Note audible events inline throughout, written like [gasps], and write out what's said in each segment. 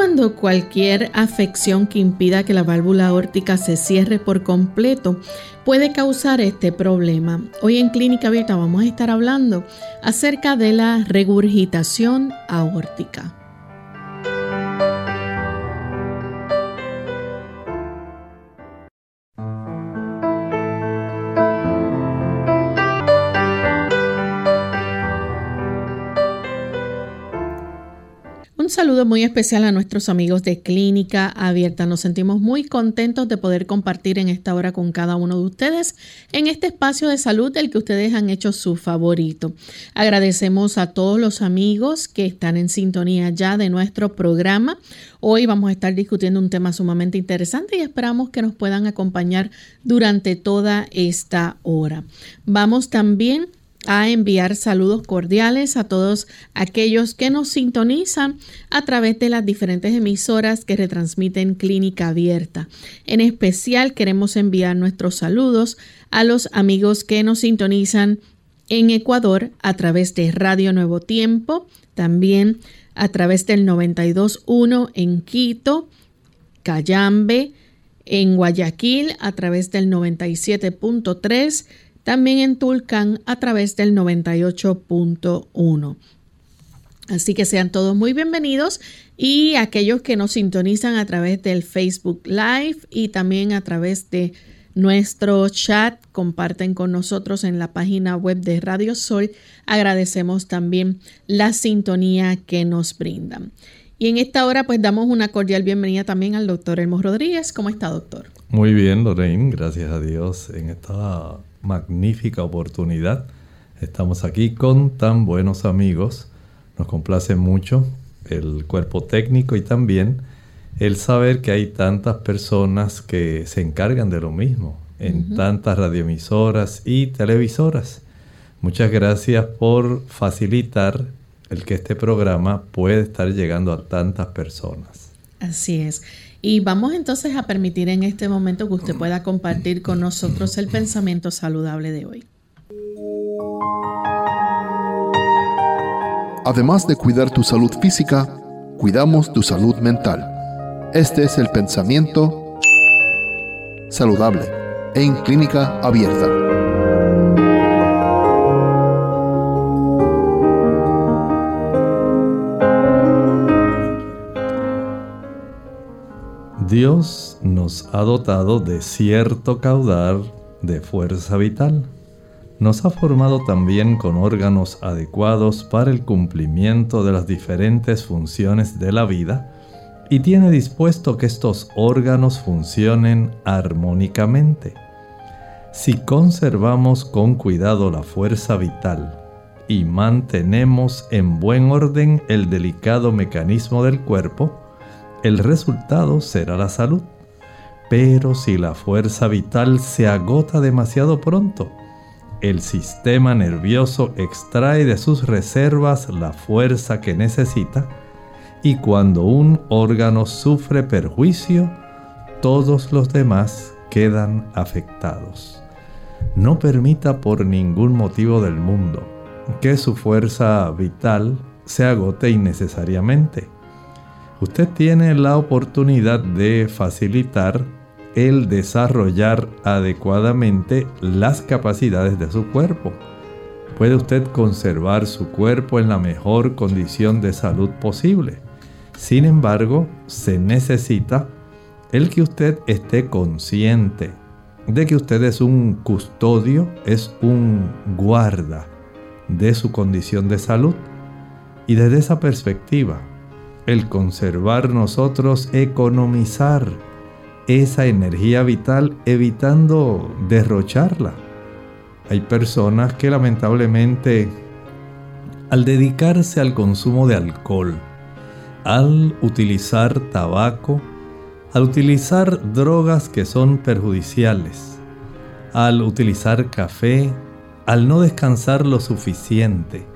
Cuando cualquier afección que impida que la válvula aórtica se cierre por completo puede causar este problema. Hoy en Clínica Abierta vamos a estar hablando acerca de la regurgitación aórtica. Saludo muy especial a nuestros amigos de Clínica Abierta. Nos sentimos muy contentos de poder compartir en esta hora con cada uno de ustedes en este espacio de salud del que ustedes han hecho su favorito. Agradecemos a todos los amigos que están en sintonía ya de nuestro programa. Hoy vamos a estar discutiendo un tema sumamente interesante y esperamos que nos puedan acompañar durante toda esta hora. Vamos también a enviar saludos cordiales a todos aquellos que nos sintonizan a través de las diferentes emisoras que retransmiten Clínica Abierta. En especial queremos enviar nuestros saludos a los amigos que nos sintonizan en Ecuador a través de Radio Nuevo Tiempo, también a través del 92.1 en Quito, Cayambe, en Guayaquil a través del 97.3 también en Tulcán a través del 98.1. Así que sean todos muy bienvenidos y aquellos que nos sintonizan a través del Facebook Live y también a través de nuestro chat, comparten con nosotros en la página web de Radio Sol. Agradecemos también la sintonía que nos brindan. Y en esta hora pues damos una cordial bienvenida también al doctor Elmo Rodríguez. ¿Cómo está, doctor? Muy bien, Lorraine, gracias a Dios en esta magnífica oportunidad. Estamos aquí con tan buenos amigos. Nos complace mucho el cuerpo técnico y también el saber que hay tantas personas que se encargan de lo mismo en tantas radioemisoras y televisoras. Muchas gracias por facilitar el que este programa pueda estar llegando a tantas personas. Así es. Y vamos entonces a permitir en este momento que usted pueda compartir con nosotros el pensamiento saludable de hoy. Además de cuidar tu salud física, cuidamos tu salud mental. Este es el pensamiento saludable en clínica abierta. Dios nos ha dotado de cierto caudal de fuerza vital. Nos ha formado también con órganos adecuados para el cumplimiento de las diferentes funciones de la vida y tiene dispuesto que estos órganos funcionen armónicamente. Si conservamos con cuidado la fuerza vital y mantenemos en buen orden el delicado mecanismo del cuerpo, el resultado será la salud. Pero si la fuerza vital se agota demasiado pronto, el sistema nervioso extrae de sus reservas la fuerza que necesita y cuando un órgano sufre perjuicio, todos los demás quedan afectados. No permita por ningún motivo del mundo que su fuerza vital se agote innecesariamente usted tiene la oportunidad de facilitar el desarrollar adecuadamente las capacidades de su cuerpo. Puede usted conservar su cuerpo en la mejor condición de salud posible. Sin embargo, se necesita el que usted esté consciente de que usted es un custodio, es un guarda de su condición de salud. Y desde esa perspectiva, el conservar nosotros, economizar esa energía vital evitando derrocharla. Hay personas que lamentablemente al dedicarse al consumo de alcohol, al utilizar tabaco, al utilizar drogas que son perjudiciales, al utilizar café, al no descansar lo suficiente,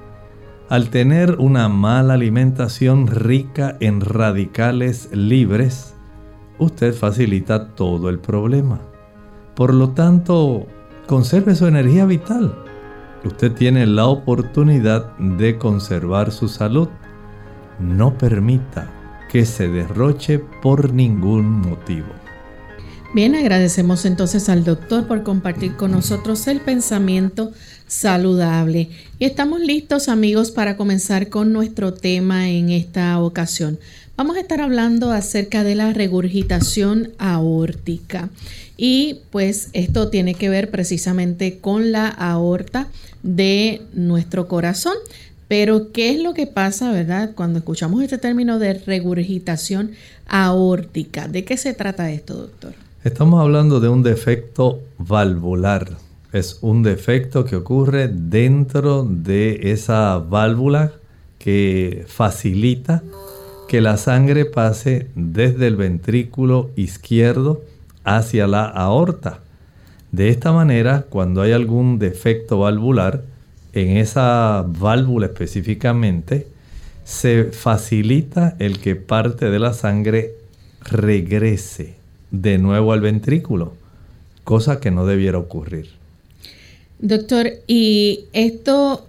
al tener una mala alimentación rica en radicales libres, usted facilita todo el problema. Por lo tanto, conserve su energía vital. Usted tiene la oportunidad de conservar su salud. No permita que se derroche por ningún motivo. Bien, agradecemos entonces al doctor por compartir con nosotros el pensamiento saludable. Y estamos listos amigos para comenzar con nuestro tema en esta ocasión. Vamos a estar hablando acerca de la regurgitación aórtica. Y pues esto tiene que ver precisamente con la aorta de nuestro corazón. Pero, ¿qué es lo que pasa, verdad, cuando escuchamos este término de regurgitación aórtica? ¿De qué se trata esto, doctor? Estamos hablando de un defecto valvular. Es un defecto que ocurre dentro de esa válvula que facilita que la sangre pase desde el ventrículo izquierdo hacia la aorta. De esta manera, cuando hay algún defecto valvular, en esa válvula específicamente, se facilita el que parte de la sangre regrese de nuevo al ventrículo, cosa que no debiera ocurrir. Doctor, ¿y esto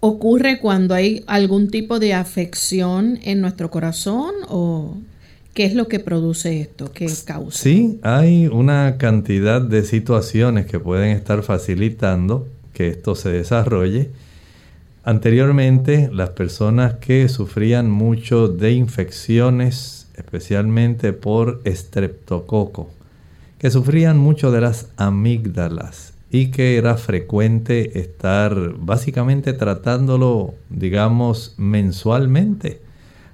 ocurre cuando hay algún tipo de afección en nuestro corazón o qué es lo que produce esto? ¿Qué causa? Sí, hay una cantidad de situaciones que pueden estar facilitando que esto se desarrolle. Anteriormente, las personas que sufrían mucho de infecciones especialmente por estreptococo, que sufrían mucho de las amígdalas y que era frecuente estar básicamente tratándolo, digamos, mensualmente,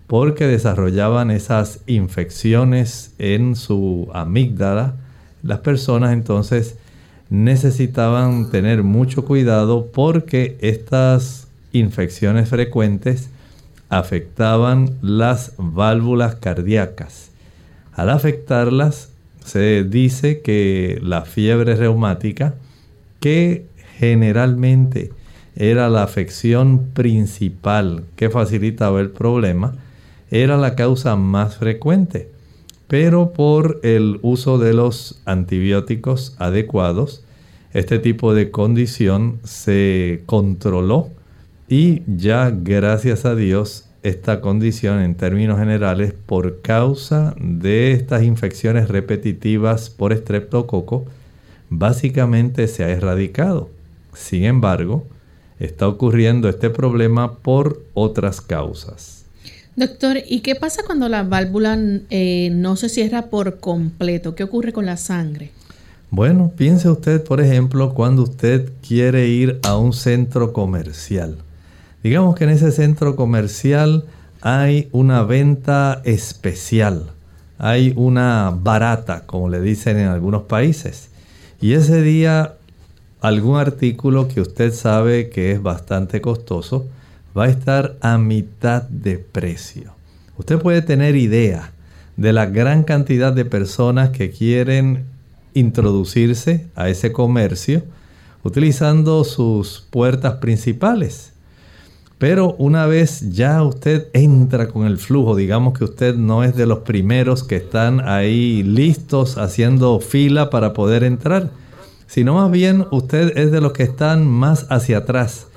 porque desarrollaban esas infecciones en su amígdala. Las personas entonces necesitaban tener mucho cuidado porque estas infecciones frecuentes afectaban las válvulas cardíacas. Al afectarlas, se dice que la fiebre reumática, que generalmente era la afección principal que facilitaba el problema, era la causa más frecuente. Pero por el uso de los antibióticos adecuados, este tipo de condición se controló y ya gracias a Dios esta condición en términos generales por causa de estas infecciones repetitivas por estreptococo básicamente se ha erradicado. Sin embargo, está ocurriendo este problema por otras causas. Doctor, ¿y qué pasa cuando la válvula eh, no se cierra por completo? ¿Qué ocurre con la sangre? Bueno, piense usted, por ejemplo, cuando usted quiere ir a un centro comercial. Digamos que en ese centro comercial hay una venta especial, hay una barata, como le dicen en algunos países. Y ese día algún artículo que usted sabe que es bastante costoso va a estar a mitad de precio. Usted puede tener idea de la gran cantidad de personas que quieren introducirse a ese comercio utilizando sus puertas principales. Pero una vez ya usted entra con el flujo, digamos que usted no es de los primeros que están ahí listos haciendo fila para poder entrar, sino más bien usted es de los que están más hacia atrás.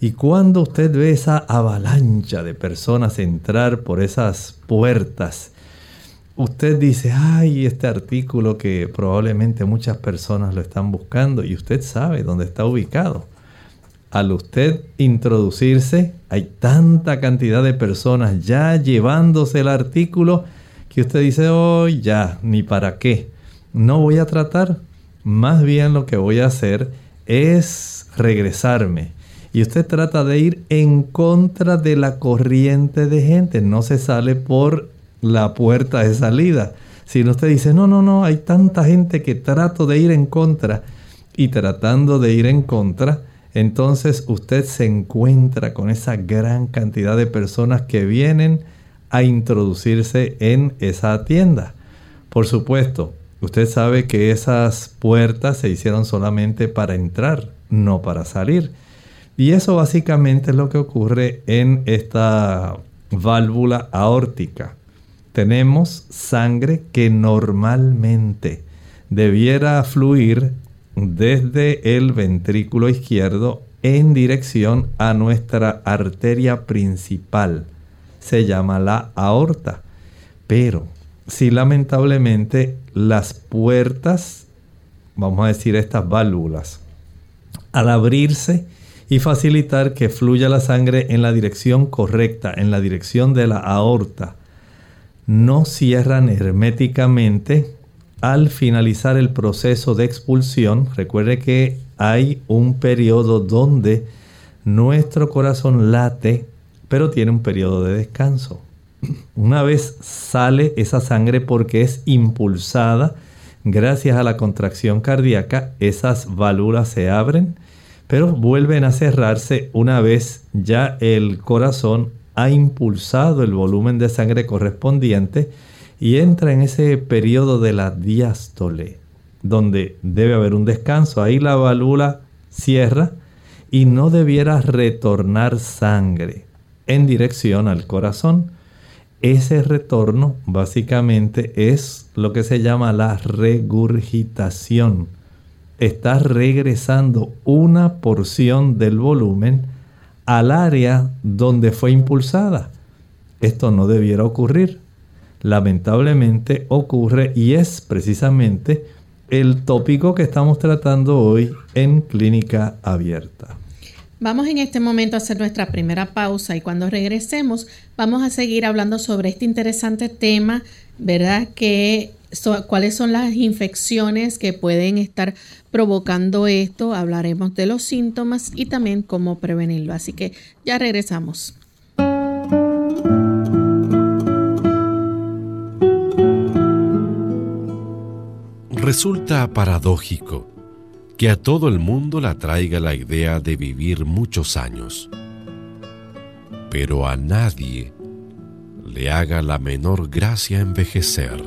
Y cuando usted ve esa avalancha de personas entrar por esas puertas, usted dice, ay, este artículo que probablemente muchas personas lo están buscando y usted sabe dónde está ubicado al usted introducirse, hay tanta cantidad de personas ya llevándose el artículo que usted dice, oh, ya, ni para qué. No voy a tratar. Más bien lo que voy a hacer es regresarme. Y usted trata de ir en contra de la corriente de gente. No se sale por la puerta de salida. Sino usted dice, no, no, no, hay tanta gente que trato de ir en contra y tratando de ir en contra, entonces usted se encuentra con esa gran cantidad de personas que vienen a introducirse en esa tienda. Por supuesto, usted sabe que esas puertas se hicieron solamente para entrar, no para salir. Y eso básicamente es lo que ocurre en esta válvula aórtica. Tenemos sangre que normalmente debiera fluir desde el ventrículo izquierdo en dirección a nuestra arteria principal. Se llama la aorta. Pero si lamentablemente las puertas, vamos a decir estas válvulas, al abrirse y facilitar que fluya la sangre en la dirección correcta, en la dirección de la aorta, no cierran herméticamente al finalizar el proceso de expulsión, recuerde que hay un periodo donde nuestro corazón late, pero tiene un periodo de descanso. [clears throat] Una vez sale esa sangre porque es impulsada gracias a la contracción cardíaca, esas válvulas se abren, pero vuelven a cerrarse una vez ya el corazón ha impulsado el volumen de sangre correspondiente y entra en ese periodo de la diástole, donde debe haber un descanso. Ahí la válvula cierra y no debiera retornar sangre en dirección al corazón. Ese retorno básicamente es lo que se llama la regurgitación. Está regresando una porción del volumen al área donde fue impulsada. Esto no debiera ocurrir lamentablemente ocurre y es precisamente el tópico que estamos tratando hoy en clínica abierta. Vamos en este momento a hacer nuestra primera pausa y cuando regresemos vamos a seguir hablando sobre este interesante tema, ¿verdad? Que cuáles son las infecciones que pueden estar provocando esto, hablaremos de los síntomas y también cómo prevenirlo. Así que ya regresamos. Resulta paradójico que a todo el mundo le atraiga la idea de vivir muchos años, pero a nadie le haga la menor gracia envejecer.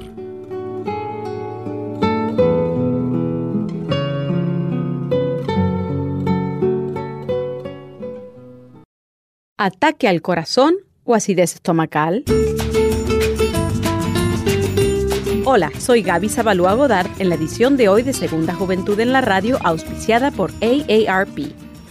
Ataque al corazón o acidez estomacal. Hola, soy Gaby Zabalúa Godard en la edición de hoy de Segunda Juventud en la Radio, auspiciada por AARP.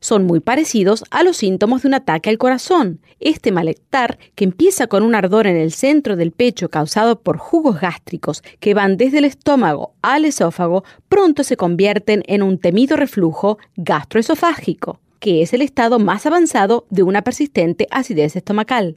son muy parecidos a los síntomas de un ataque al corazón. Este malestar, que empieza con un ardor en el centro del pecho causado por jugos gástricos que van desde el estómago al esófago, pronto se convierten en un temido reflujo gastroesofágico, que es el estado más avanzado de una persistente acidez estomacal.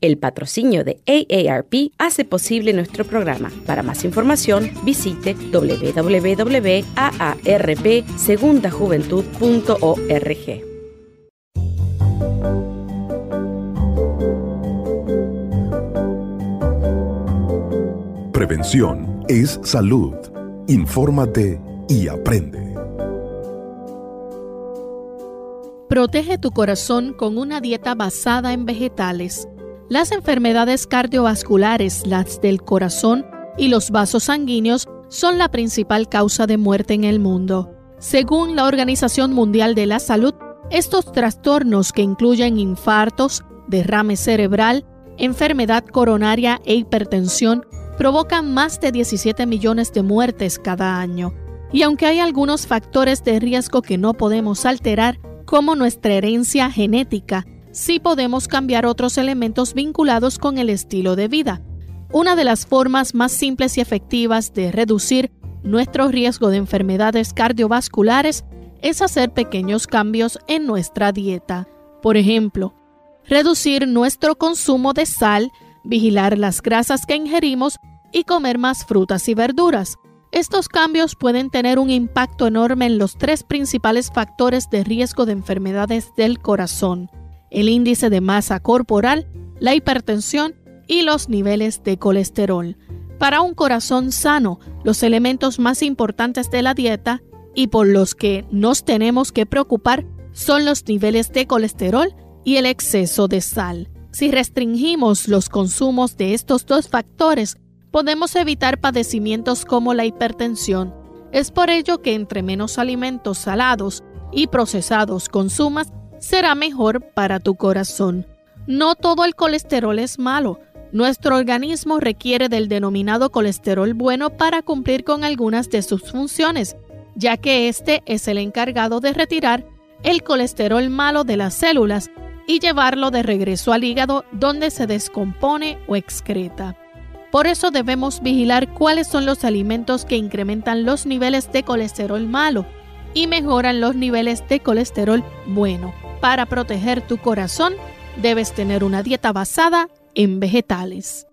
El patrocinio de AARP hace posible nuestro programa. Para más información, visite www.aarpsegundajuventud.org. Prevención es salud. Infórmate y aprende. Protege tu corazón con una dieta basada en vegetales las enfermedades cardiovasculares, las del corazón y los vasos sanguíneos son la principal causa de muerte en el mundo. Según la Organización Mundial de la Salud, estos trastornos que incluyen infartos, derrame cerebral, enfermedad coronaria e hipertensión provocan más de 17 millones de muertes cada año. Y aunque hay algunos factores de riesgo que no podemos alterar, como nuestra herencia genética, sí podemos cambiar otros elementos vinculados con el estilo de vida. Una de las formas más simples y efectivas de reducir nuestro riesgo de enfermedades cardiovasculares es hacer pequeños cambios en nuestra dieta. Por ejemplo, reducir nuestro consumo de sal, vigilar las grasas que ingerimos y comer más frutas y verduras. Estos cambios pueden tener un impacto enorme en los tres principales factores de riesgo de enfermedades del corazón, el índice de masa corporal, la hipertensión y los niveles de colesterol. Para un corazón sano, los elementos más importantes de la dieta y por los que nos tenemos que preocupar son los niveles de colesterol y el exceso de sal. Si restringimos los consumos de estos dos factores, podemos evitar padecimientos como la hipertensión. Es por ello que entre menos alimentos salados y procesados consumas, será mejor para tu corazón. No todo el colesterol es malo. Nuestro organismo requiere del denominado colesterol bueno para cumplir con algunas de sus funciones, ya que este es el encargado de retirar el colesterol malo de las células y llevarlo de regreso al hígado donde se descompone o excreta. Por eso debemos vigilar cuáles son los alimentos que incrementan los niveles de colesterol malo y mejoran los niveles de colesterol bueno. Para proteger tu corazón, debes tener una dieta basada en vegetales.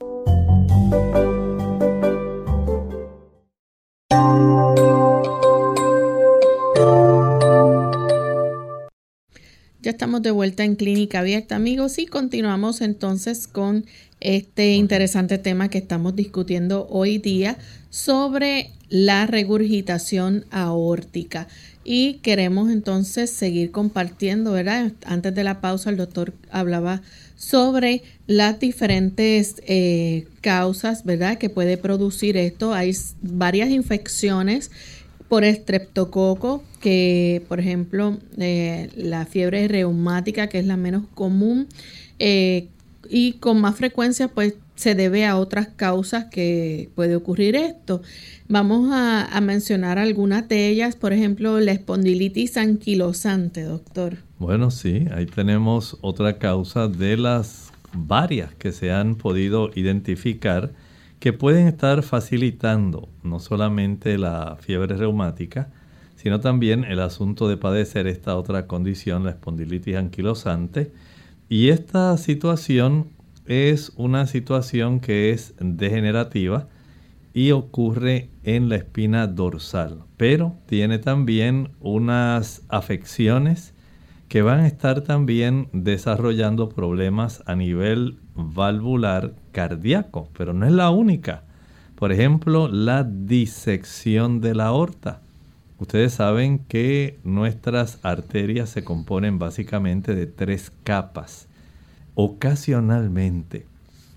Ya estamos de vuelta en Clínica Abierta, amigos, y continuamos entonces con este interesante tema que estamos discutiendo hoy día sobre la regurgitación aórtica. Y queremos entonces seguir compartiendo, ¿verdad? Antes de la pausa el doctor hablaba sobre las diferentes eh, causas, ¿verdad? Que puede producir esto. Hay varias infecciones por estreptococo, que por ejemplo eh, la fiebre reumática, que es la menos común, eh, y con más frecuencia pues se debe a otras causas que puede ocurrir esto. Vamos a, mencionar algunas de ellas, por ejemplo, la espondilitis anquilosante, doctor. Bueno, sí, ahí tenemos otra causa de las varias que se han podido identificar que pueden estar facilitando no solamente la fiebre reumática, sino también el asunto de padecer esta otra condición, la espondilitis anquilosante. Y esta situación es una situación que es degenerativa y ocurre en la espina dorsal, pero tiene también unas afecciones que van a estar también desarrollando problemas a nivel valvular cardíaco, pero no es la única. Por ejemplo, la disección de la aorta. Ustedes saben que nuestras arterias se componen básicamente de tres capas. Ocasionalmente,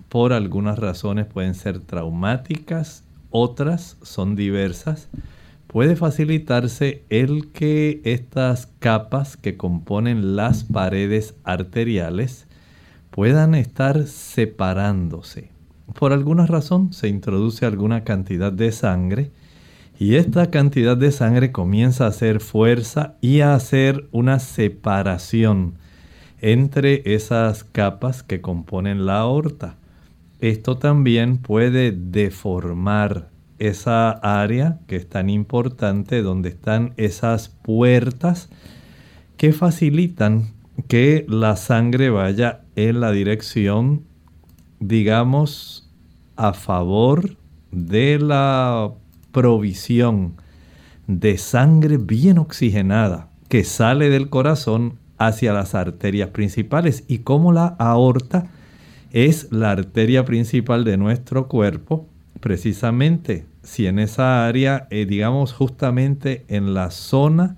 por algunas razones pueden ser traumáticas, otras son diversas. Puede facilitarse el que estas capas que componen las paredes arteriales puedan estar separándose. Por alguna razón se introduce alguna cantidad de sangre y esta cantidad de sangre comienza a hacer fuerza y a hacer una separación entre esas capas que componen la aorta. Esto también puede deformar esa área que es tan importante donde están esas puertas que facilitan que la sangre vaya en la dirección, digamos, a favor de la provisión de sangre bien oxigenada que sale del corazón hacia las arterias principales y como la aorta es la arteria principal de nuestro cuerpo, precisamente si en esa área, eh, digamos justamente en la zona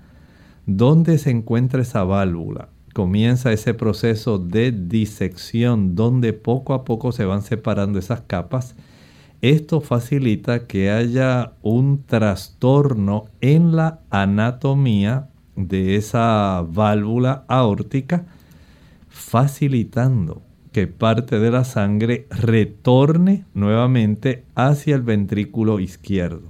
donde se encuentra esa válvula, comienza ese proceso de disección donde poco a poco se van separando esas capas. Esto facilita que haya un trastorno en la anatomía de esa válvula aórtica, facilitando que parte de la sangre retorne nuevamente hacia el ventrículo izquierdo.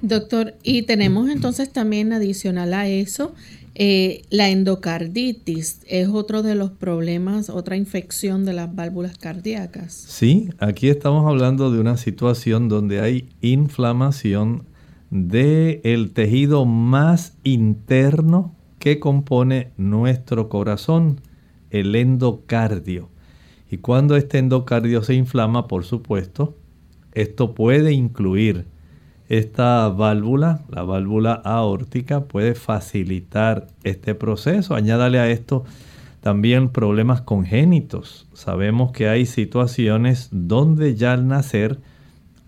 Doctor, y tenemos entonces también adicional a eso eh, la endocarditis es otro de los problemas, otra infección de las válvulas cardíacas. Sí, aquí estamos hablando de una situación donde hay inflamación del el tejido más interno que compone nuestro corazón, el endocardio. Y cuando este endocardio se inflama, por supuesto, esto puede incluir esta válvula, la válvula aórtica, puede facilitar este proceso. Añádale a esto también problemas congénitos. Sabemos que hay situaciones donde ya al nacer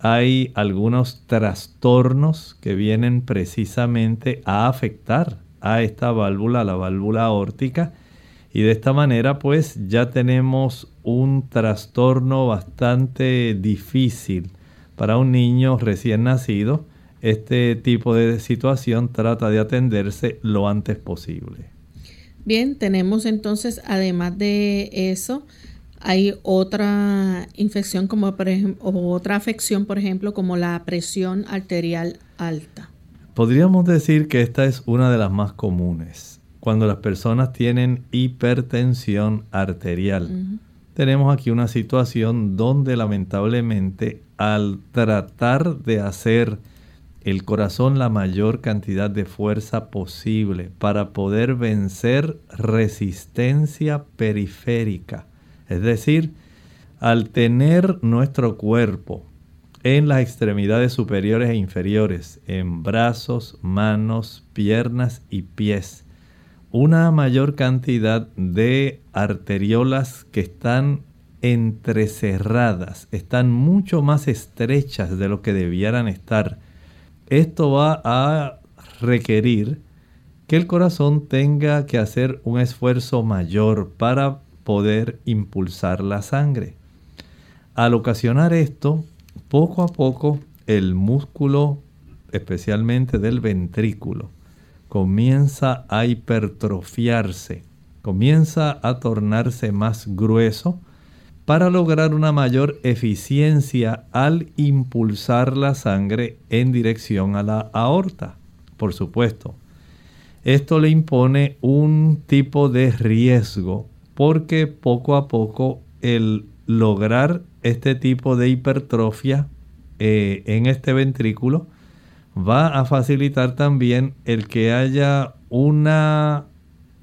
hay algunos trastornos que vienen precisamente a afectar a esta válvula, la válvula aórtica, y de esta manera pues ya tenemos un trastorno bastante difícil para un niño recién nacido, este tipo de situación trata de atenderse lo antes posible. Bien, tenemos entonces, además de eso, hay otra infección como por ejemplo, otra afección, por ejemplo, como la presión arterial alta. Podríamos decir que esta es una de las más comunes. Cuando las personas tienen hipertensión arterial, tenemos aquí una situación donde lamentablemente al tratar de hacer el corazón la mayor cantidad de fuerza posible para poder vencer resistencia periférica. Es decir, al tener nuestro cuerpo en las extremidades superiores e inferiores, en brazos, manos, piernas y pies, una mayor cantidad de arteriolas que están entrecerradas, están mucho más estrechas de lo que debieran estar. Esto va a requerir que el corazón tenga que hacer un esfuerzo mayor para poder impulsar la sangre. Al ocasionar esto, poco a poco el músculo, especialmente del ventrículo, comienza a hipertrofiarse, comienza a tornarse más grueso, para lograr una mayor eficiencia al impulsar la sangre en dirección a la aorta. Por supuesto, esto le impone un tipo de riesgo porque poco a poco el lograr este tipo de hipertrofia eh, en este ventrículo va a facilitar también el que haya una,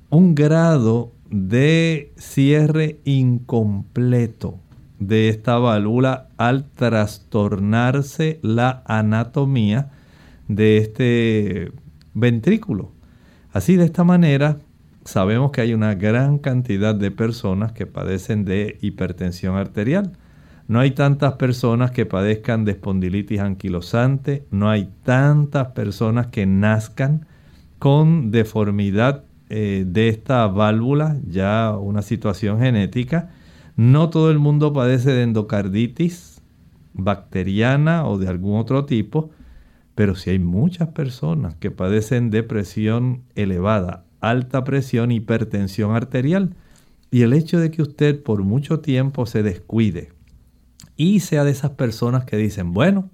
un grado de cierre incompleto de esta válvula al trastornarse la anatomía de este ventrículo. Así de esta manera sabemos que hay una gran cantidad de personas que padecen de hipertensión arterial. No hay tantas personas que padezcan de espondilitis anquilosante, no hay tantas personas que nazcan con deformidad eh, de esta válvula, ya una situación genética. No todo el mundo padece de endocarditis bacteriana o de algún otro tipo, pero sí hay muchas personas que padecen de presión elevada, alta presión, hipertensión arterial. Y el hecho de que usted por mucho tiempo se descuide y sea de esas personas que dicen, bueno,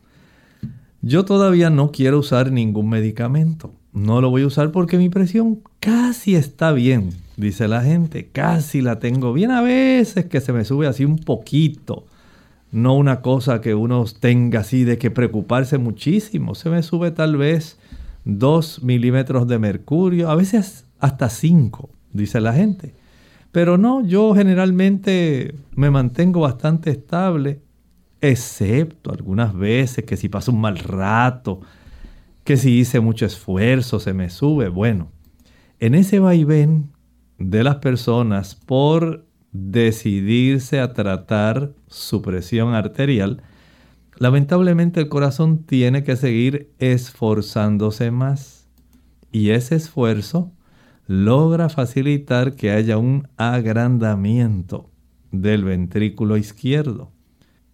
yo todavía no quiero usar ningún medicamento no lo voy a usar porque mi presión casi está bien, dice la gente, casi la tengo bien. A veces que se me sube así un poquito, no una cosa que uno tenga así de que preocuparse muchísimo. Se me sube tal vez 2 milímetros de mercurio, a veces hasta 5, dice la gente. Pero no, yo generalmente me mantengo bastante estable, excepto algunas veces que si paso un mal rato, que si hice mucho esfuerzo se me sube. Bueno, en ese vaivén de las personas por decidirse a tratar su presión arterial, lamentablemente el corazón tiene que seguir esforzándose más. Y ese esfuerzo logra facilitar que haya un agrandamiento del ventrículo izquierdo.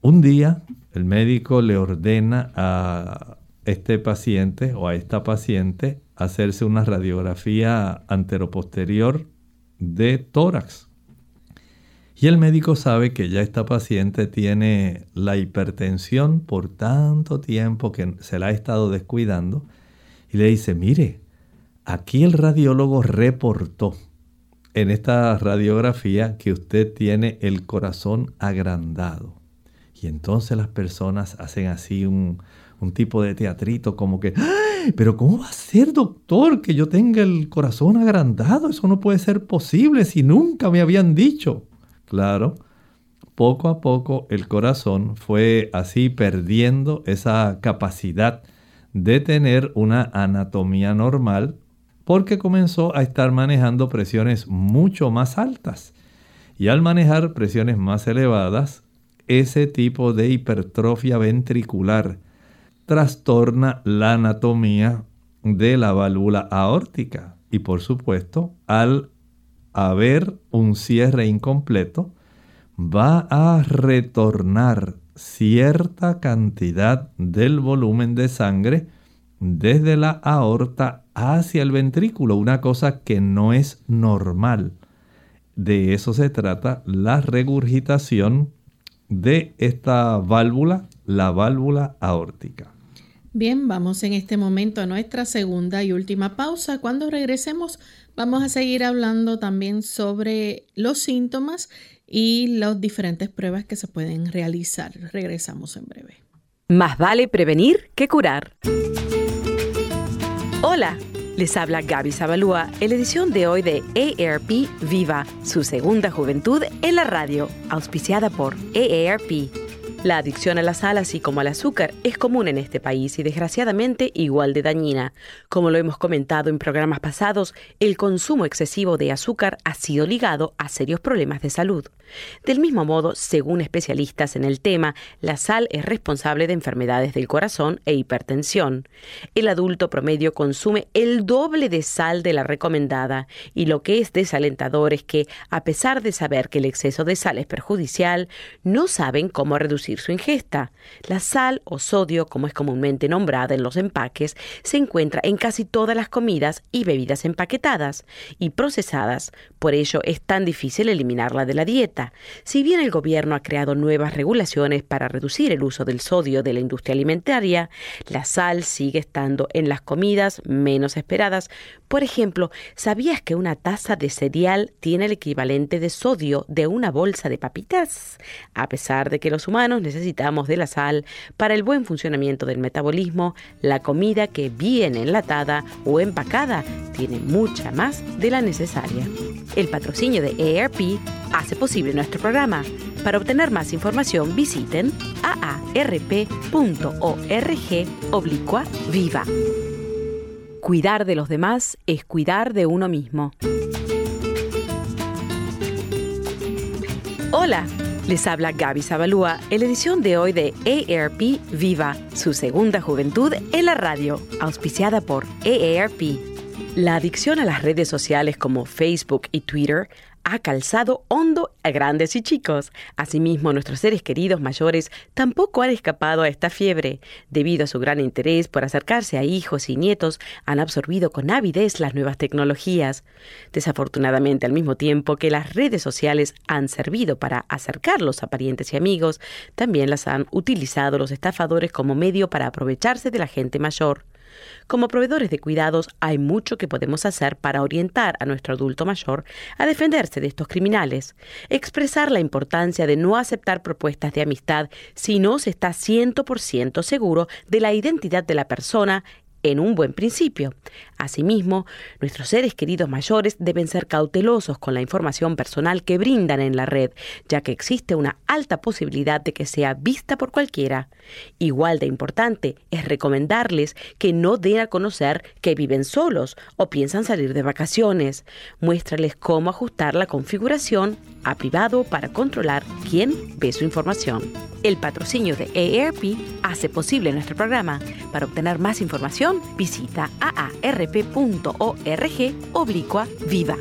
Un día el médico le ordena a este paciente o a esta paciente hacerse una radiografía anteroposterior de tórax. Y el médico sabe que ya esta paciente tiene la hipertensión por tanto tiempo que se la ha estado descuidando y le dice, mire, aquí el radiólogo reportó en esta radiografía que usted tiene el corazón agrandado. Y entonces las personas hacen así un, tipo de teatrito como que, pero ¿cómo va a ser, doctor, que yo tenga el corazón agrandado? Eso no puede ser posible si nunca me habían dicho. Claro, poco a poco el corazón fue así perdiendo esa capacidad de tener una anatomía normal porque comenzó a estar manejando presiones mucho más altas. Y al manejar presiones más elevadas, ese tipo de hipertrofia ventricular trastorna la anatomía de la válvula aórtica. Y por supuesto, al haber un cierre incompleto, va a retornar cierta cantidad del volumen de sangre desde la aorta hacia el ventrículo, una cosa que no es normal. De eso se trata la regurgitación de esta válvula, la válvula aórtica. Bien, vamos en este momento a nuestra segunda y última pausa. Cuando regresemos vamos a seguir hablando también sobre los síntomas y las diferentes pruebas que se pueden realizar. Regresamos en breve. Más vale prevenir que curar. Hola, les habla Gaby Zabalúa en la edición de hoy de AARP Viva, su segunda juventud en la radio, auspiciada por AARP. La adicción a la sal, así como al azúcar, es común en este país y desgraciadamente igual de dañina. Como lo hemos comentado en programas pasados, el consumo excesivo de azúcar ha sido ligado a serios problemas de salud. Del mismo modo, según especialistas en el tema, la sal es responsable de enfermedades del corazón e hipertensión. El adulto promedio consume el doble de sal de la recomendada y lo que es desalentador es que, a pesar de saber que el exceso de sal es perjudicial, no saben cómo reducir su ingesta. La sal o sodio, como es comúnmente nombrada en los empaques, se encuentra en casi todas las comidas y bebidas empaquetadas y procesadas, por ello es tan difícil eliminarla de la dieta. Si bien el gobierno ha creado nuevas regulaciones para reducir el uso del sodio de la industria alimentaria, la sal sigue estando en las comidas menos esperadas. Por ejemplo, ¿sabías que una taza de cereal tiene el equivalente de sodio de una bolsa de papitas? A pesar de que los humanos necesitamos de la sal para el buen funcionamiento del metabolismo, la comida que viene enlatada o empacada tiene mucha más de la necesaria. El patrocinio de ARP hace posible nuestro programa. Para obtener más información visiten aarp.org oblicua viva. Cuidar de los demás es cuidar de uno mismo. Hola, les habla Gaby Zabalúa en la edición de hoy de AARP Viva, su segunda juventud en la radio, auspiciada por AARP. La adicción a las redes sociales como Facebook y Twitter ha calzado hondo a grandes y chicos. Asimismo, nuestros seres queridos mayores tampoco han escapado a esta fiebre. Debido a su gran interés por acercarse a hijos y nietos, han absorbido con avidez las nuevas tecnologías. Desafortunadamente, al mismo tiempo que las redes sociales han servido para acercarlos a parientes y amigos, también las han utilizado los estafadores como medio para aprovecharse de la gente mayor. Como proveedores de cuidados hay mucho que podemos hacer para orientar a nuestro adulto mayor a defenderse de estos criminales. Expresar la importancia de no aceptar propuestas de amistad si no se está 100% seguro de la identidad de la persona en un buen principio. Asimismo, nuestros seres queridos mayores deben ser cautelosos con la información personal que brindan en la red, ya que existe una alta posibilidad de que sea vista por cualquiera. Igual de importante es recomendarles que no den a conocer que viven solos o piensan salir de vacaciones. Muéstrales cómo ajustar la configuración a privado para controlar quién ve su información. El patrocinio de AARP hace posible nuestro programa. Para obtener más información, visita aarp.org oblicua viva.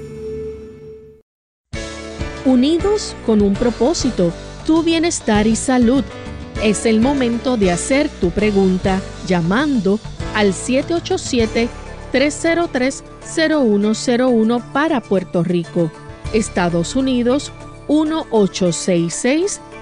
Unidos con un propósito, tu bienestar y salud. Es el momento de hacer tu pregunta llamando al 787-303-0101 para Puerto Rico, Estados Unidos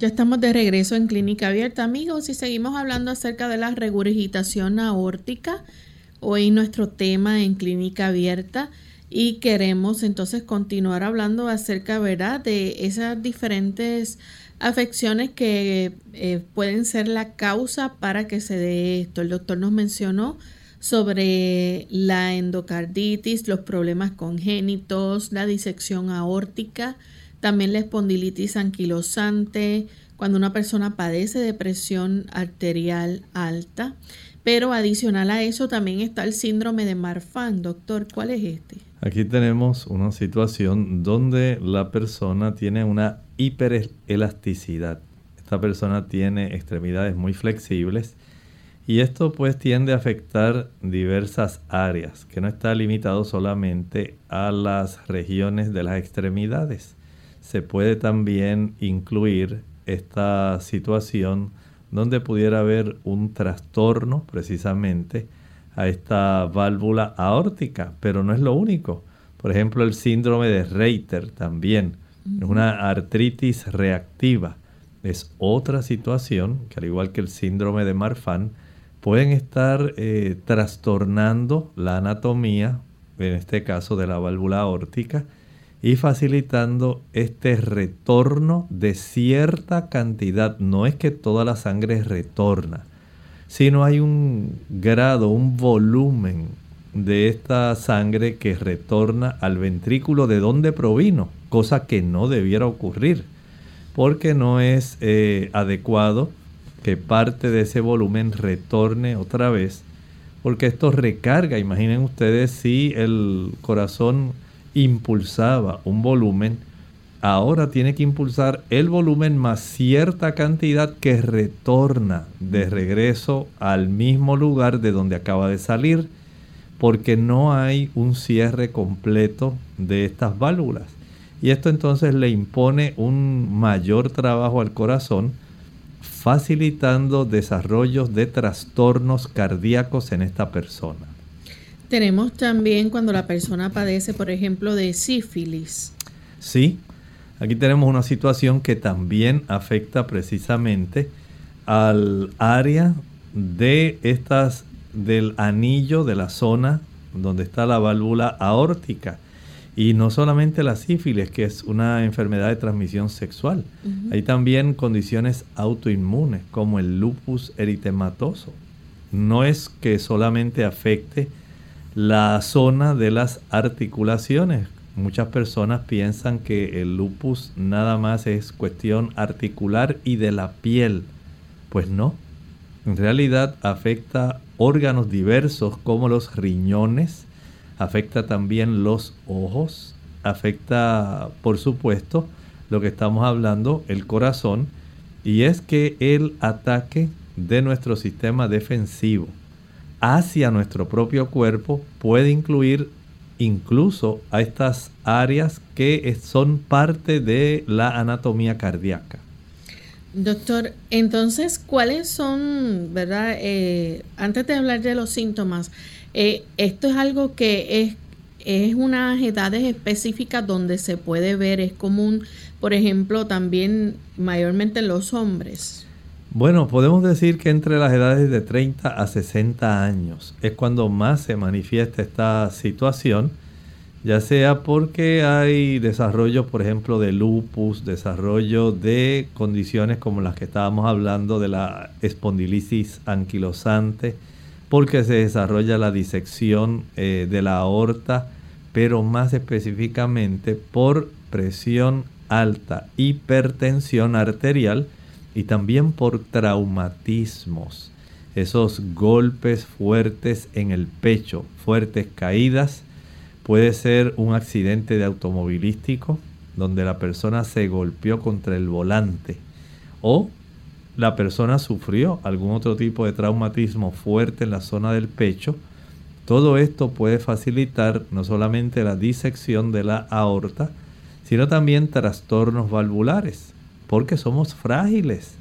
Ya estamos de regreso en Clínica Abierta, amigos, y seguimos hablando acerca de la regurgitación aórtica. Hoy nuestro tema en Clínica Abierta y queremos entonces continuar hablando acerca, ¿verdad?, de esas diferentes afecciones que eh, pueden ser la causa para que se dé esto. El doctor nos mencionó sobre la endocarditis, los problemas congénitos, la disección aórtica, también la espondilitis anquilosante, cuando una persona padece de presión arterial alta. Pero adicional a eso también está el síndrome de Marfan. Doctor, ¿cuál es este? Aquí tenemos una situación donde la persona tiene una hiperelasticidad. Esta persona tiene extremidades muy flexibles y esto pues tiende a afectar diversas áreas, que no está limitado solamente a las regiones de las extremidades. Se puede también incluir esta situación donde pudiera haber un trastorno precisamente a esta válvula aórtica, pero no es lo único. Por ejemplo, el síndrome de Reiter también es una artritis reactiva. Es otra situación que al igual que el síndrome de Marfan, pueden estar eh, trastornando la anatomía, en este caso de la válvula aórtica, y facilitando este retorno de cierta cantidad. No es que toda la sangre retorna, sino hay un grado, un volumen de esta sangre que retorna al ventrículo de donde provino, cosa que no debiera ocurrir, porque no es eh, adecuado que parte de ese volumen retorne otra vez, porque esto recarga, imaginen ustedes si el corazón impulsaba un volumen, ahora tiene que impulsar el volumen más cierta cantidad que retorna de regreso al mismo lugar de donde acaba de salir, porque no hay un cierre completo de estas válvulas. Y esto entonces le impone un mayor trabajo al corazón, facilitando desarrollos de trastornos cardíacos en esta persona. Tenemos también cuando la persona padece, por ejemplo, de sífilis. Sí, aquí tenemos una situación que también afecta precisamente al área de estas del anillo de la zona donde está la válvula aórtica. Y no solamente la sífilis, que es una enfermedad de transmisión sexual. Hay también condiciones autoinmunes como el lupus eritematoso. No es que solamente afecte la zona de las articulaciones. Muchas personas piensan que el lupus nada más es cuestión articular y de la piel. Pues no. En realidad afecta órganos diversos como los riñones, afecta también los ojos, afecta por supuesto lo que estamos hablando, el corazón, y es que el ataque de nuestro sistema defensivo hacia nuestro propio cuerpo puede incluir incluso a estas áreas que son parte de la anatomía cardíaca. Doctor, entonces, ¿cuáles son, verdad? Eh, antes de hablar de los síntomas, eh, esto es algo que es, es unas edades específicas donde se puede ver, es común, por ejemplo, también mayormente en los hombres. Bueno, podemos decir que entre las edades de 30 a 60 años es cuando más se manifiesta esta situación, ya sea porque hay desarrollo, por ejemplo, de lupus, desarrollo de condiciones como las que estábamos hablando de la espondilisis anquilosante, porque se desarrolla la disección eh, de la aorta, pero más específicamente por presión alta, hipertensión arterial, y también por traumatismos, esos golpes fuertes en el pecho, fuertes caídas, puede ser un accidente de automovilístico, donde la persona se golpeó contra el volante o la persona sufrió algún otro tipo de traumatismo fuerte en la zona del pecho, todo esto puede facilitar no solamente la disección de la aorta, sino también trastornos valvulares, porque somos frágiles.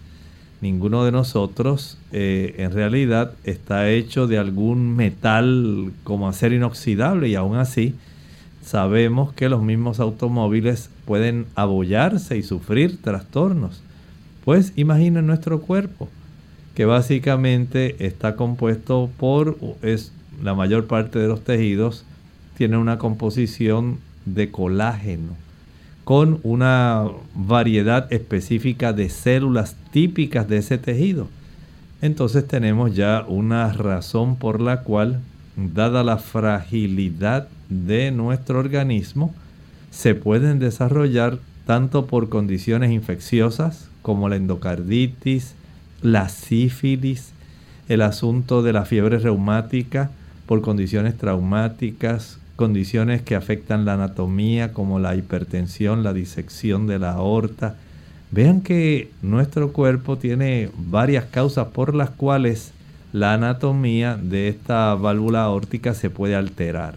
Ninguno de nosotros eh, en realidad está hecho de algún metal como acero inoxidable y aún así sabemos que los mismos automóviles pueden abollarse y sufrir trastornos. Pues imaginen nuestro cuerpo, que básicamente está compuesto por, es, la mayor parte de los tejidos tiene una composición de colágeno con una variedad específica de células típicas de ese tejido. Entonces tenemos ya una razón por la cual, dada la fragilidad de nuestro organismo, se pueden desarrollar tanto por condiciones infecciosas como la endocarditis, la sífilis, el asunto de la fiebre reumática por condiciones traumáticas, condiciones que afectan la anatomía como la hipertensión, la disección de la aorta. Vean que nuestro cuerpo tiene varias causas por las cuales la anatomía de esta válvula aórtica se puede alterar.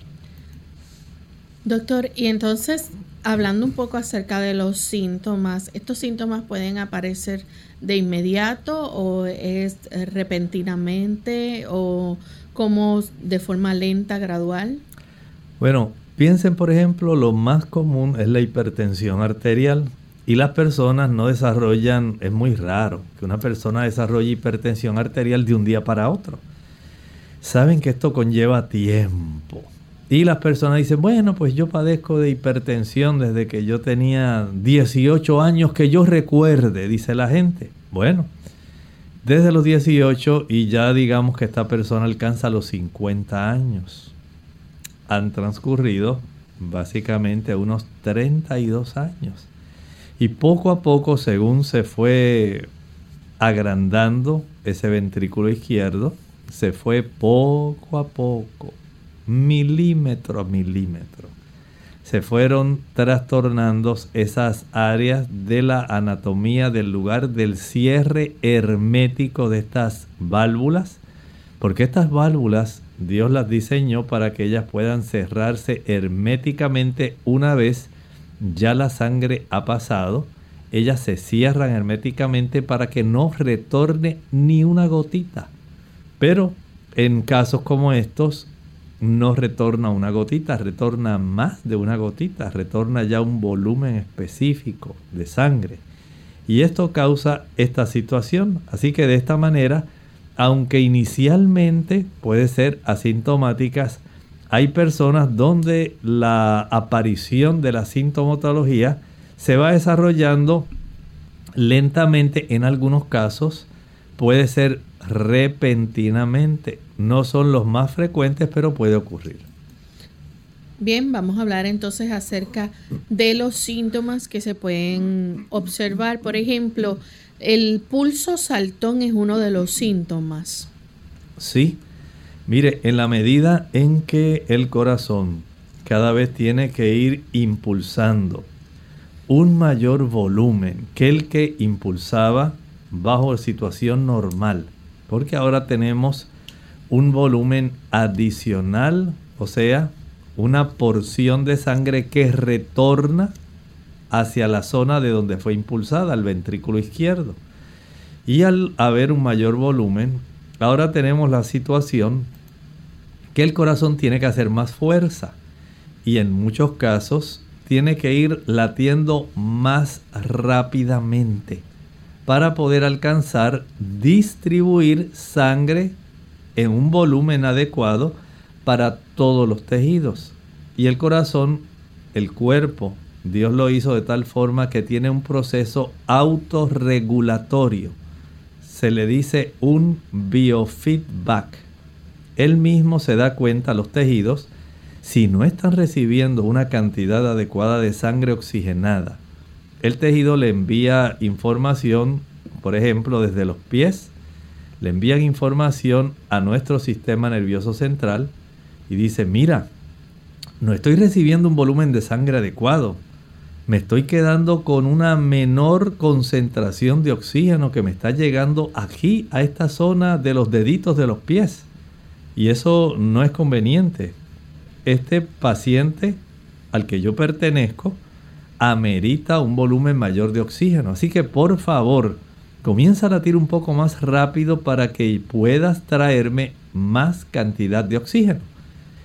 Doctor, y entonces, hablando un poco acerca de los síntomas, ¿estos síntomas pueden aparecer de inmediato o es repentinamente o como de forma lenta, gradual? Bueno, piensen por ejemplo, lo más común es la hipertensión arterial y las personas no desarrollan, es muy raro que una persona desarrolle hipertensión arterial de un día para otro. Saben que esto conlleva tiempo. Y las personas dicen, bueno, pues yo padezco de hipertensión desde que yo tenía 18 años que yo recuerde, dice la gente. Bueno, desde los 18 y ya digamos que esta persona alcanza los 50 años han transcurrido básicamente unos 32 años. Y poco a poco, según se fue agrandando ese ventrículo izquierdo, se fue poco a poco, milímetro a milímetro, se fueron trastornando esas áreas de la anatomía del lugar del cierre hermético de estas válvulas, porque estas válvulas Dios las diseñó para que ellas puedan cerrarse herméticamente una vez ya la sangre ha pasado. Ellas se cierran herméticamente para que no retorne ni una gotita. Pero en casos como estos no retorna una gotita, retorna más de una gotita, retorna ya un volumen específico de sangre. Y esto causa esta situación. Así que de esta manera aunque inicialmente puede ser asintomáticas, hay personas donde la aparición de la sintomatología se va desarrollando lentamente en algunos casos, puede ser repentinamente. No son los más frecuentes, pero puede ocurrir. Bien, vamos a hablar entonces acerca de los síntomas que se pueden observar. Por ejemplo, el pulso saltón es uno de los síntomas. Sí, mire, en la medida en que el corazón cada vez tiene que ir impulsando un mayor volumen que el que impulsaba bajo situación normal, porque ahora tenemos un volumen adicional, o sea, una porción de sangre que retorna hacia la zona de donde fue impulsada, el ventrículo izquierdo. Y al haber un mayor volumen, ahora tenemos la situación que el corazón tiene que hacer más fuerza y en muchos casos tiene que ir latiendo más rápidamente para poder alcanzar distribuir sangre en un volumen adecuado para todos los tejidos. Y el corazón, el cuerpo, Dios lo hizo de tal forma que tiene un proceso autorregulatorio. Se le dice un biofeedback. Él mismo se da cuenta, los tejidos, si no están recibiendo una cantidad adecuada de sangre oxigenada. El tejido le envía información, por ejemplo, desde los pies, le envían información a nuestro sistema nervioso central y dice, mira, no estoy recibiendo un volumen de sangre adecuado me estoy quedando con una menor concentración de oxígeno que me está llegando aquí a esta zona de los deditos de los pies. Y eso no es conveniente. Este paciente al que yo pertenezco amerita un volumen mayor de oxígeno. Así que por favor, comienza a latir un poco más rápido para que puedas traerme más cantidad de oxígeno.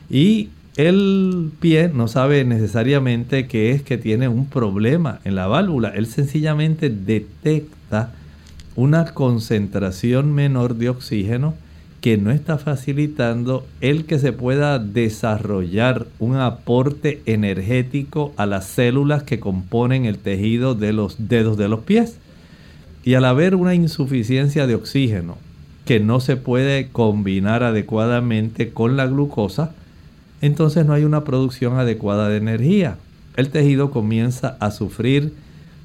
Y el pie no sabe necesariamente que es que tiene un problema en la válvula. Él sencillamente detecta una concentración menor de oxígeno que no está facilitando el que se pueda desarrollar un aporte energético a las células que componen el tejido de los dedos de los pies. Y al haber una insuficiencia de oxígeno que no se puede combinar adecuadamente con la glucosa, entonces no hay una producción adecuada de energía. El tejido comienza a sufrir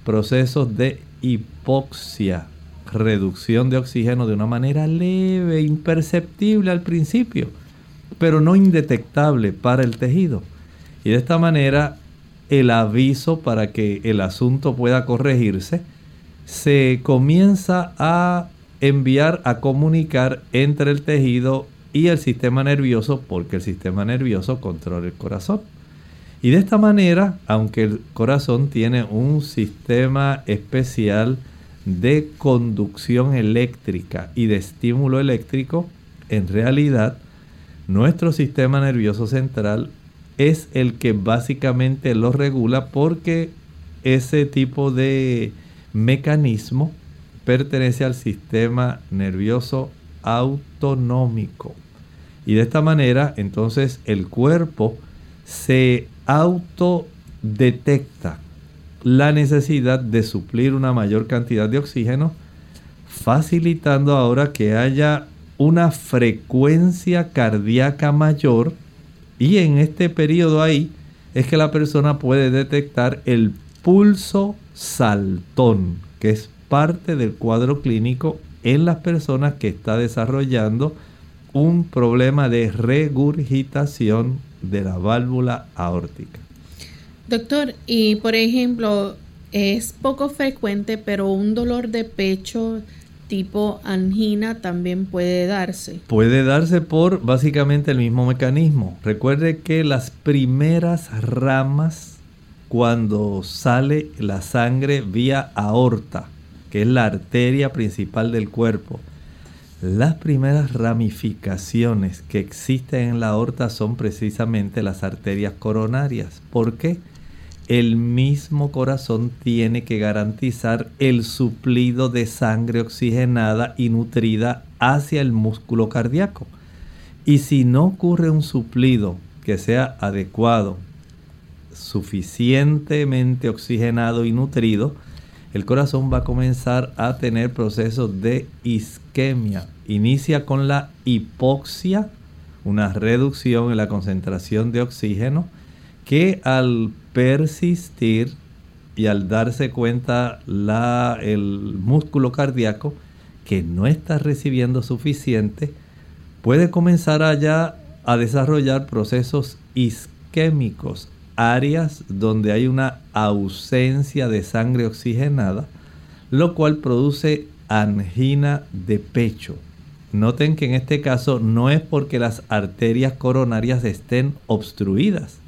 procesos de hipoxia, reducción de oxígeno de una manera leve, imperceptible al principio, pero no indetectable para el tejido. Y de esta manera el aviso para que el asunto pueda corregirse se comienza a enviar a comunicar entre el tejido y el sistema nervioso porque el sistema nervioso controla el corazón. Y de esta manera, aunque el corazón tiene un sistema especial de conducción eléctrica y de estímulo eléctrico, en realidad nuestro sistema nervioso central es el que básicamente lo regula porque ese tipo de mecanismo pertenece al sistema nervioso autonómico. Y de esta manera, entonces, el cuerpo se autodetecta la necesidad de suplir una mayor cantidad de oxígeno, facilitando ahora que haya una frecuencia cardíaca mayor. Y en este periodo ahí es que la persona puede detectar el pulso saltón, que es parte del cuadro clínico en las personas que está desarrollando un problema de regurgitación de la válvula aórtica. Doctor, y por ejemplo, es poco frecuente, pero un dolor de pecho tipo angina también puede darse. Puede darse por básicamente el mismo mecanismo. Recuerde que las primeras ramas, cuando sale la sangre vía aorta, que es la arteria principal del cuerpo, las primeras ramificaciones que existen en la aorta son precisamente las arterias coronarias. ¿Por qué? El mismo corazón tiene que garantizar el suplido de sangre oxigenada y nutrida hacia el músculo cardíaco. Y si no ocurre un suplido que sea adecuado, suficientemente oxigenado y nutrido, el corazón va a comenzar a tener procesos de isquemia. Inicia con la hipoxia, una reducción en la concentración de oxígeno, que al persistir y al darse cuenta la, el músculo cardíaco que no está recibiendo suficiente, puede comenzar allá a desarrollar procesos isquémicos áreas donde hay una ausencia de sangre oxigenada, lo cual produce angina de pecho. Noten que en este caso no es porque las arterias coronarias estén obstruidas,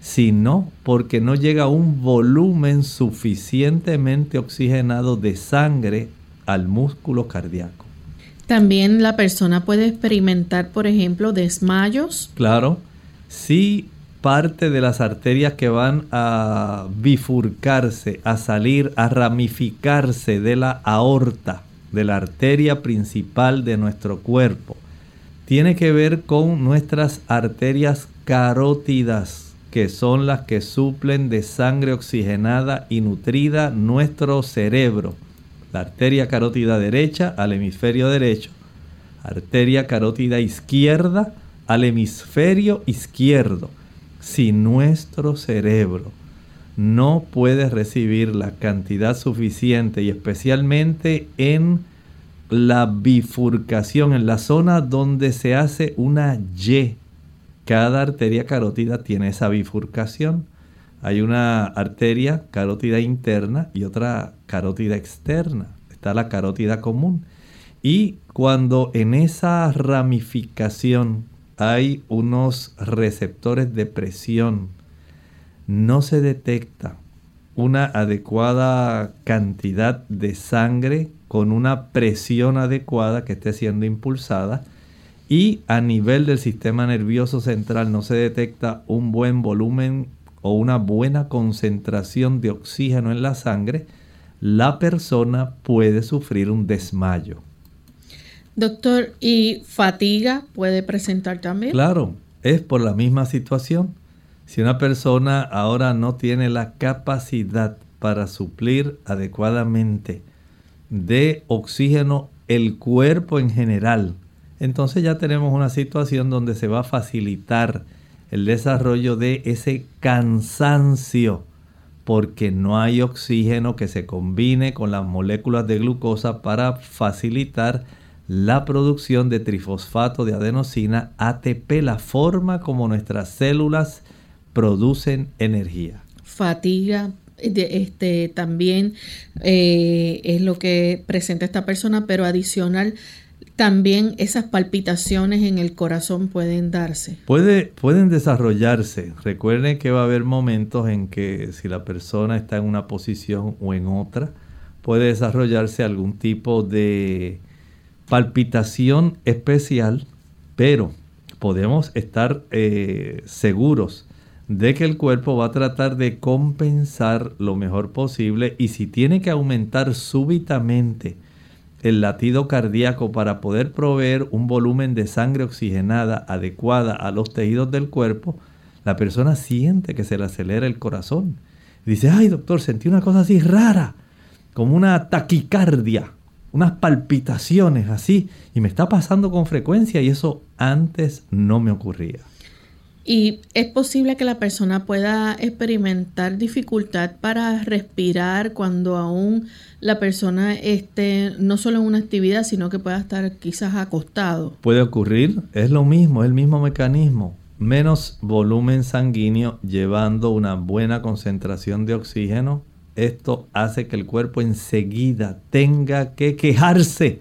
sino porque no llega un volumen suficientemente oxigenado de sangre al músculo cardíaco. También la persona puede experimentar, por ejemplo, desmayos. Claro, si parte de las arterias que van a bifurcarse, a salir, a ramificarse de la aorta, de la arteria principal de nuestro cuerpo. Tiene que ver con nuestras arterias carótidas, que son las que suplen de sangre oxigenada y nutrida nuestro cerebro. La arteria carótida derecha al hemisferio derecho, arteria carótida izquierda al hemisferio izquierdo si nuestro cerebro no puede recibir la cantidad suficiente y especialmente en la bifurcación, en la zona donde se hace una Y. Cada arteria carótida tiene esa bifurcación. Hay una arteria carótida interna y otra carótida externa. Está la carótida común. Y cuando en esa ramificación hay unos receptores de presión, no se detecta una adecuada cantidad de sangre con una presión adecuada que esté siendo impulsada y a nivel del sistema nervioso central no se detecta un buen volumen o una buena concentración de oxígeno en la sangre, la persona puede sufrir un desmayo. Doctor, ¿y fatiga puede presentar también? Claro, es por la misma situación. Si una persona ahora no tiene la capacidad para suplir adecuadamente de oxígeno el cuerpo en general, entonces ya tenemos una situación donde se va a facilitar el desarrollo de ese cansancio porque no hay oxígeno que se combine con las moléculas de glucosa para facilitar la producción de trifosfato de adenosina ATP, la forma como nuestras células producen energía. Fatiga, este, también eh, es lo que presenta esta persona, pero adicional también esas palpitaciones en el corazón pueden darse. Puede, pueden desarrollarse. Recuerden que va a haber momentos en que si la persona está en una posición o en otra, puede desarrollarse algún tipo de palpitación especial, pero podemos estar eh, seguros de que el cuerpo va a tratar de compensar lo mejor posible y si tiene que aumentar súbitamente el latido cardíaco para poder proveer un volumen de sangre oxigenada adecuada a los tejidos del cuerpo, la persona siente que se le acelera el corazón. dice, ay doctor, sentí una cosa así rara, como una taquicardia, unas palpitaciones así, y me está pasando con frecuencia y eso antes no me ocurría. Y es posible que la persona pueda experimentar dificultad para respirar cuando aún la persona esté no solo en una actividad, sino que pueda estar quizás acostado. Puede ocurrir, es lo mismo, es el mismo mecanismo. Menos volumen sanguíneo llevando una buena concentración de oxígeno. Esto hace que el cuerpo enseguida tenga que quejarse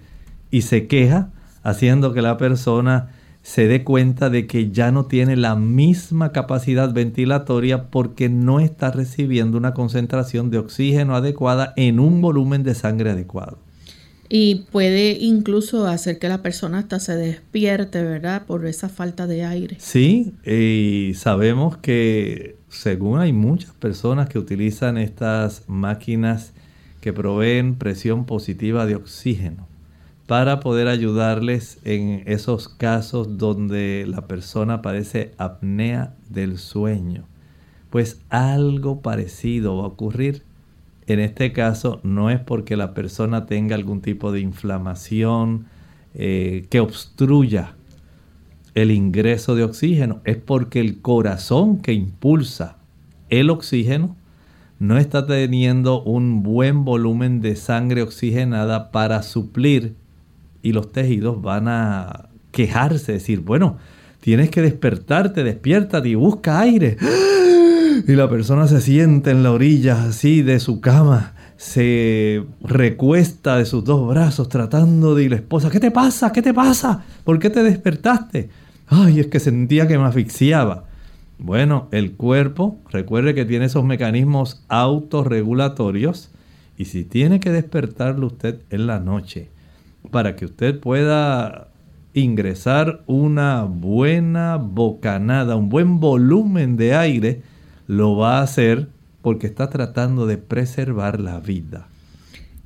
y se queja, haciendo que la persona se dé cuenta de que ya no tiene la misma capacidad ventilatoria porque no está recibiendo una concentración de oxígeno adecuada en un volumen de sangre adecuado. Y puede incluso hacer que la persona hasta se despierte, ¿verdad? Por esa falta de aire. Sí, y sabemos que según hay muchas personas que utilizan estas máquinas que proveen presión positiva de oxígeno para poder ayudarles en esos casos donde la persona padece apnea del sueño. Pues algo parecido va a ocurrir. En este caso no es porque la persona tenga algún tipo de inflamación eh, que obstruya el ingreso de oxígeno, es porque el corazón que impulsa el oxígeno no está teniendo un buen volumen de sangre oxigenada para suplir y los tejidos van a quejarse, decir, bueno, tienes que despertarte, despiértate y busca aire. [gasps] Y la persona se siente en la orilla así de su cama, se recuesta de sus dos brazos tratando de ir la esposa, ¿qué te pasa? ¿Qué te pasa? ¿Por qué te despertaste? Ay, es que sentía que me asfixiaba. Bueno, el cuerpo, recuerde que tiene esos mecanismos autorregulatorios y si tiene que despertarlo usted en la noche, para que usted pueda ingresar una buena bocanada, un buen volumen de aire, lo va a hacer porque está tratando de preservar la vida.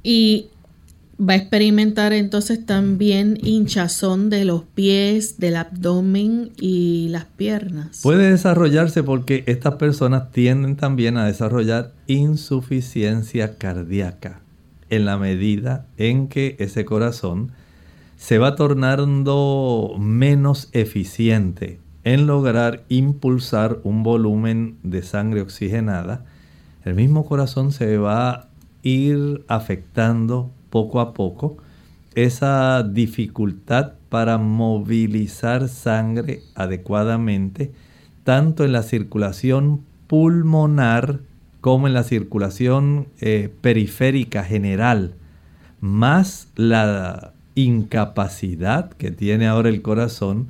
Y va a experimentar entonces también hinchazón de los pies, del abdomen y las piernas. Puede desarrollarse porque estas personas tienden también a desarrollar insuficiencia cardíaca en la medida en que ese corazón se va tornando menos eficiente en lograr impulsar un volumen de sangre oxigenada, el mismo corazón se va a ir afectando poco a poco esa dificultad para movilizar sangre adecuadamente, tanto en la circulación pulmonar como en la circulación eh, periférica general, más la incapacidad que tiene ahora el corazón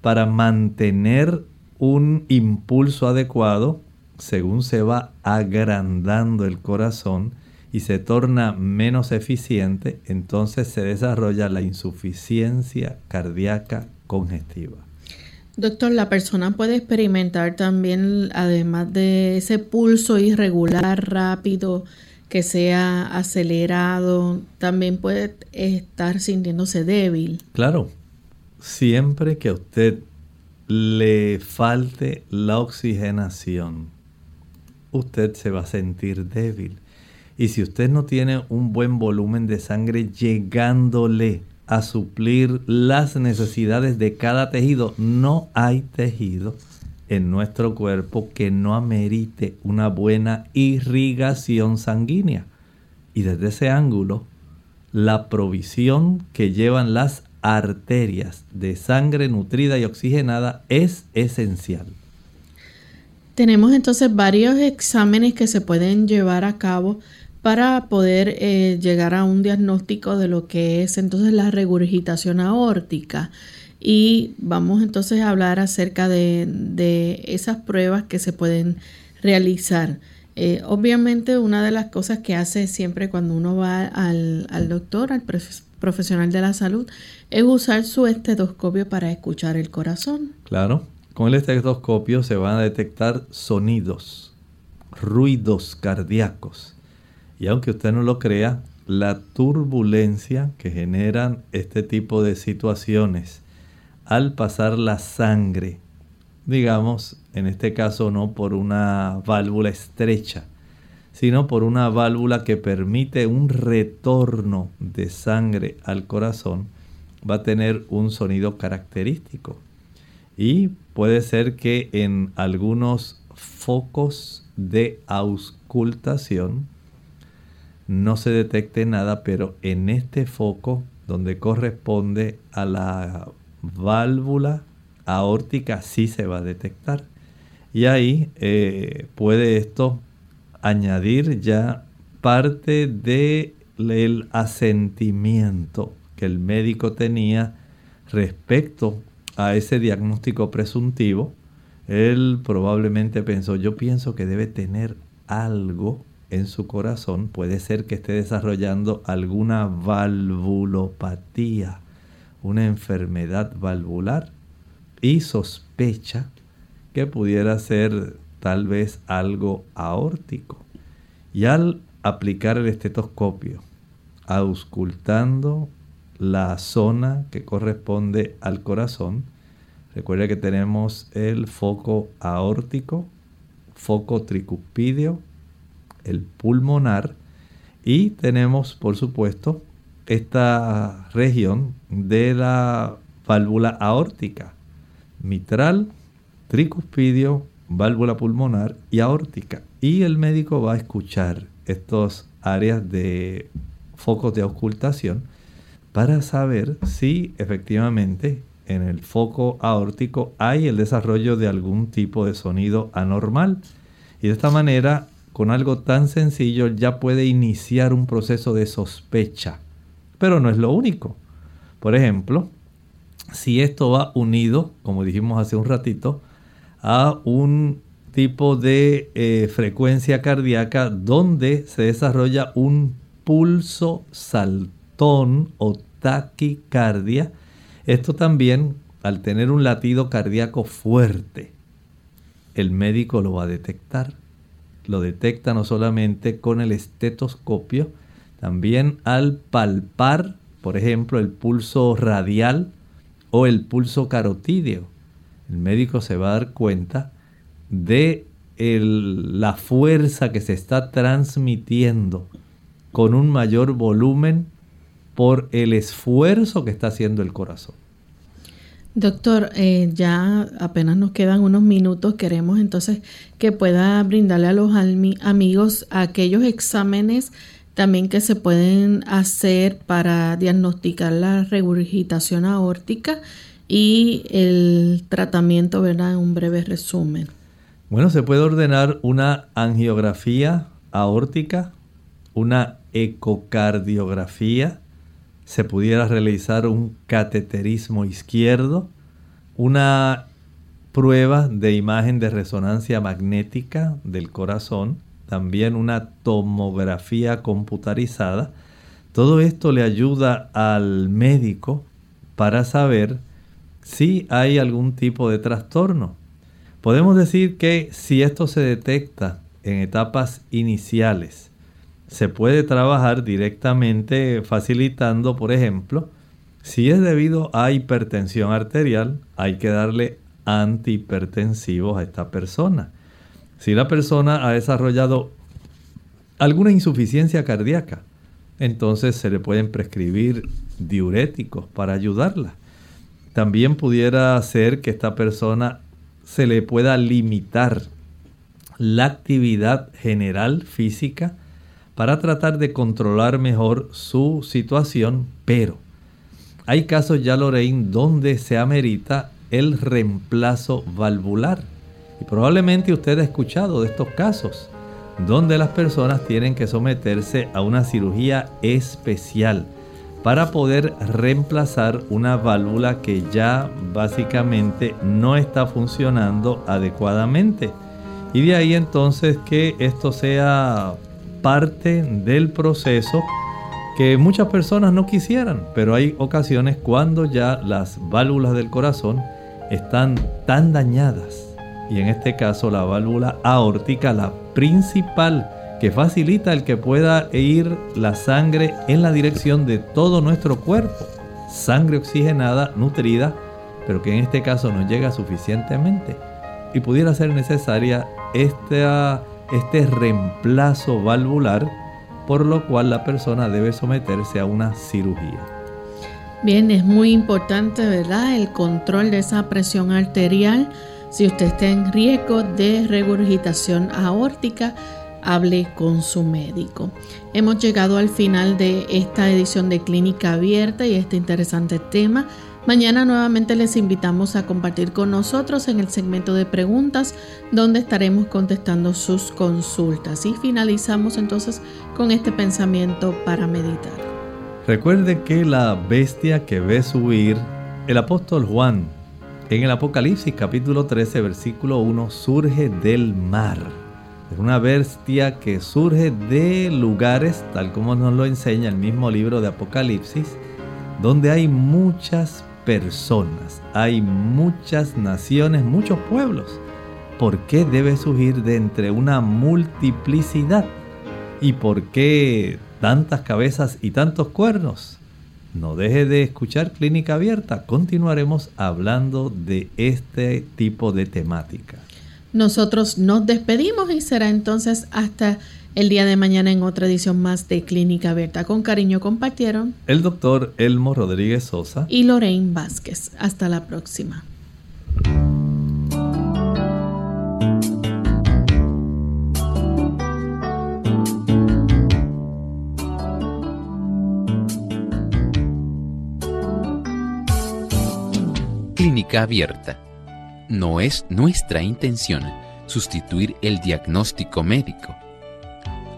para mantener un impulso adecuado según se va agrandando el corazón y se torna menos eficiente, entonces se desarrolla la insuficiencia cardíaca congestiva. Doctor, la persona puede experimentar también, además de ese pulso irregular, rápido, que sea acelerado, también puede estar sintiéndose débil. Claro, siempre que a usted le falte la oxigenación, usted se va a sentir débil. Y si usted no tiene un buen volumen de sangre llegándole a suplir las necesidades de cada tejido, no hay tejido en nuestro cuerpo que no amerite una buena irrigación sanguínea. Y desde ese ángulo, la provisión que llevan las arterias de sangre nutrida y oxigenada es esencial. Tenemos entonces varios exámenes que se pueden llevar a cabo para poder eh, llegar a un diagnóstico de lo que es entonces la regurgitación aórtica. Y vamos entonces a hablar acerca de, esas pruebas que se pueden realizar. Eh, obviamente una de las cosas que hace siempre cuando uno va al, al doctor, al profesional de la salud, es usar su estetoscopio para escuchar el corazón. Claro, con el estetoscopio se van a detectar sonidos, ruidos cardíacos y aunque usted no lo crea, la turbulencia que generan este tipo de situaciones al pasar la sangre, digamos, en este caso no por una válvula estrecha, sino por una válvula que permite un retorno de sangre al corazón, va a tener un sonido característico. Y puede ser que en algunos focos de auscultación, no se detecte nada, pero en este foco donde corresponde a la válvula aórtica sí se va a detectar. Y ahí eh, puede esto añadir ya parte del asentimiento que el médico tenía respecto a ese diagnóstico presuntivo. Él probablemente pensó, yo pienso que debe tener algo en su corazón, puede ser que esté desarrollando alguna valvulopatía, una enfermedad valvular, y sospecha que pudiera ser tal vez algo aórtico. Y al aplicar el estetoscopio, auscultando la zona que corresponde al corazón, recuerda que tenemos el foco aórtico, foco tricuspidio, el pulmonar y tenemos por supuesto esta región de la válvula aórtica, mitral, tricuspidio, válvula pulmonar y aórtica. Y el médico va a escuchar estas áreas de focos de ocultación para saber si efectivamente en el foco aórtico hay el desarrollo de algún tipo de sonido anormal. Y de esta manera con algo tan sencillo ya puede iniciar un proceso de sospecha. Pero no es lo único. Por ejemplo, si esto va unido, como dijimos hace un ratito, a un tipo de eh, frecuencia cardíaca donde se desarrolla un pulso saltón o taquicardia. Esto también, al tener un latido cardíaco fuerte, el médico lo va a detectar lo detecta no solamente con el estetoscopio, también al palpar, por ejemplo, el pulso radial o el pulso carotídeo. El médico se va a dar cuenta de la fuerza que se está transmitiendo con un mayor volumen por el esfuerzo que está haciendo el corazón. Doctor, eh, ya apenas nos quedan unos minutos. Queremos entonces que pueda brindarle a los amigos aquellos exámenes también que se pueden hacer para diagnosticar la regurgitación aórtica y el tratamiento, ¿verdad? Un breve resumen. Bueno, se puede ordenar una angiografía aórtica, una ecocardiografía, se pudiera realizar un cateterismo izquierdo, una prueba de imagen de resonancia magnética del corazón, también una tomografía computarizada. Todo esto le ayuda al médico para saber si hay algún tipo de trastorno. Podemos decir que si esto se detecta en etapas iniciales, se puede trabajar directamente facilitando, por ejemplo, si es debido a hipertensión arterial, hay que darle antihipertensivos a esta persona. Si la persona ha desarrollado alguna insuficiencia cardíaca, entonces se le pueden prescribir diuréticos para ayudarla. También pudiera ser que esta persona se le pueda limitar la actividad general física para tratar de controlar mejor su situación, pero hay casos ya, Lorraine, donde se amerita el reemplazo valvular. Y probablemente usted ha escuchado de estos casos, donde las personas tienen que someterse a una cirugía especial para poder reemplazar una válvula que ya básicamente no está funcionando adecuadamente. Y de ahí entonces que esto sea parte del proceso que muchas personas no quisieran, pero hay ocasiones cuando ya las válvulas del corazón están tan dañadas, y en este caso la válvula aórtica, la principal, que facilita el que pueda ir la sangre en la dirección de todo nuestro cuerpo. Sangre oxigenada, nutrida, pero que en este caso no llega suficientemente. Y pudiera ser necesaria este, este reemplazo valvular, por lo cual la persona debe someterse a una cirugía. Bien, es muy importante, ¿verdad? El control de esa presión arterial. Si usted está en riesgo de regurgitación aórtica, hable con su médico. Hemos llegado al final de esta edición de Clínica Abierta y este interesante tema. Mañana nuevamente les invitamos a compartir con nosotros en el segmento de preguntas donde estaremos contestando sus consultas y finalizamos entonces con este pensamiento para meditar. Recuerde que la bestia que ve subir el apóstol Juan en el Apocalipsis capítulo 13 versículo 1 surge del mar es una bestia que surge de lugares, tal como nos lo enseña el mismo libro de Apocalipsis, donde hay muchas personas, hay muchas naciones, muchos pueblos. ¿Por qué debe surgir de entre una multiplicidad? ¿Y por qué tantas cabezas y tantos cuernos? No deje de escuchar Clínica Abierta, continuaremos hablando de este tipo de temática. Nosotros nos despedimos y será entonces hasta el día de mañana en otra edición más de Clínica Abierta. Con cariño compartieron el doctor Elmo Rodríguez Sosa y Lorraine Vázquez. Hasta la próxima. Clínica Abierta no es nuestra intención sustituir el diagnóstico médico.